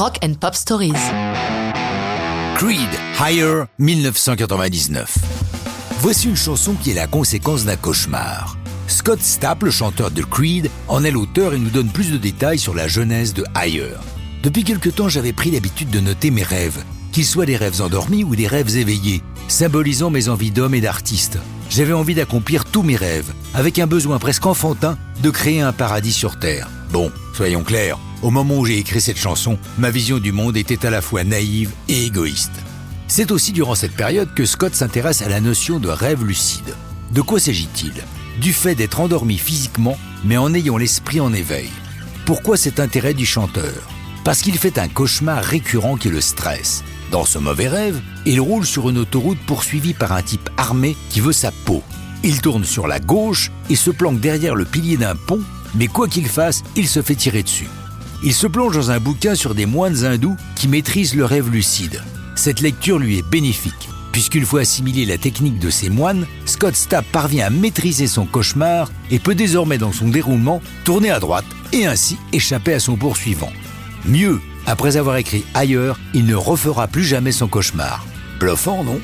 Rock and Pop Stories. Creed, Higher, 1999. Voici une chanson qui est la conséquence d'un cauchemar. Scott Stapp, le chanteur de Creed, en est l'auteur et nous donne plus de détails sur la genèse de Higher. Depuis quelque temps, j'avais pris l'habitude de noter mes rêves, qu'ils soient des rêves endormis ou des rêves éveillés, symbolisant mes envies d'homme et d'artiste. J'avais envie d'accomplir tous mes rêves, avec un besoin presque enfantin de créer un paradis sur Terre. Bon, soyons clairs, au moment où j'ai écrit cette chanson, ma vision du monde était à la fois naïve et égoïste. C'est aussi durant cette période que Scott s'intéresse à la notion de rêve lucide. De quoi s'agit-il? Du fait d'être endormi physiquement, mais en ayant l'esprit en éveil. Pourquoi cet intérêt du chanteur? Parce qu'il fait un cauchemar récurrent qui le stresse. Dans ce mauvais rêve, il roule sur une autoroute poursuivi par un type armé qui veut sa peau. Il tourne sur la gauche et se planque derrière le pilier d'un pont, mais quoi qu'il fasse, il se fait tirer dessus. Il se plonge dans un bouquin sur des moines hindous qui maîtrisent le rêve lucide. Cette lecture lui est bénéfique, puisqu'une fois assimilé la technique de ces moines, Scott Stapp parvient à maîtriser son cauchemar et peut désormais dans son déroulement tourner à droite et ainsi échapper à son poursuivant. Mieux, après avoir écrit Higher, il ne refera plus jamais son cauchemar. Bluffant, non?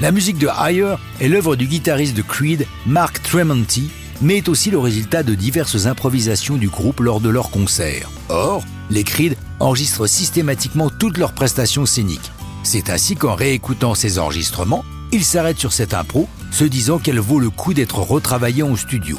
La musique de Higher est l'œuvre du guitariste de Creed, Mark Tremonti, mais est aussi le résultat de diverses improvisations du groupe lors de leurs concerts. Or, les Creed enregistrent systématiquement toutes leurs prestations scéniques. C'est ainsi qu'en réécoutant ces enregistrements, ils s'arrêtent sur cette impro, se disant qu'elle vaut le coup d'être retravaillée en studio.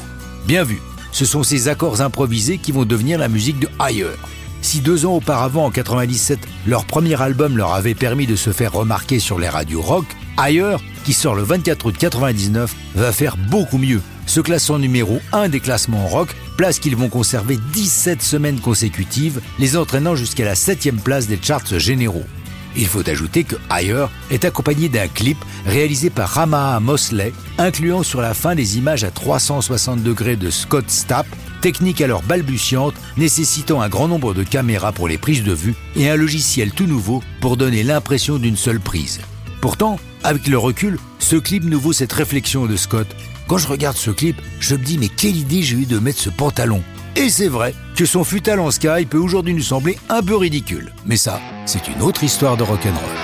Bien vu, ce sont ces accords improvisés qui vont devenir la musique de Higher. Si deux ans auparavant, en 97, leur premier album leur avait permis de se faire remarquer sur les radios rock, Ailleurs, qui sort le 24 août 99, va faire beaucoup mieux, se classant numéro 1 des classements rock, place qu'ils vont conserver 17 semaines consécutives, les entraînant jusqu'à la 7 place des charts généraux. Il faut ajouter que Higher est accompagné d'un clip réalisé par Ramaha Mosley, incluant sur la fin des images à 360 degrés de Scott Stapp, technique alors balbutiante, nécessitant un grand nombre de caméras pour les prises de vue et un logiciel tout nouveau pour donner l'impression d'une seule prise. Pourtant, avec le recul, ce clip nous vaut cette réflexion de Scott. Quand je regarde ce clip, je me dis mais quelle idée j'ai eu de mettre ce pantalon. Et c'est vrai que son futal en sky peut aujourd'hui nous sembler un peu ridicule. Mais ça, c'est une autre histoire de rock'n'roll.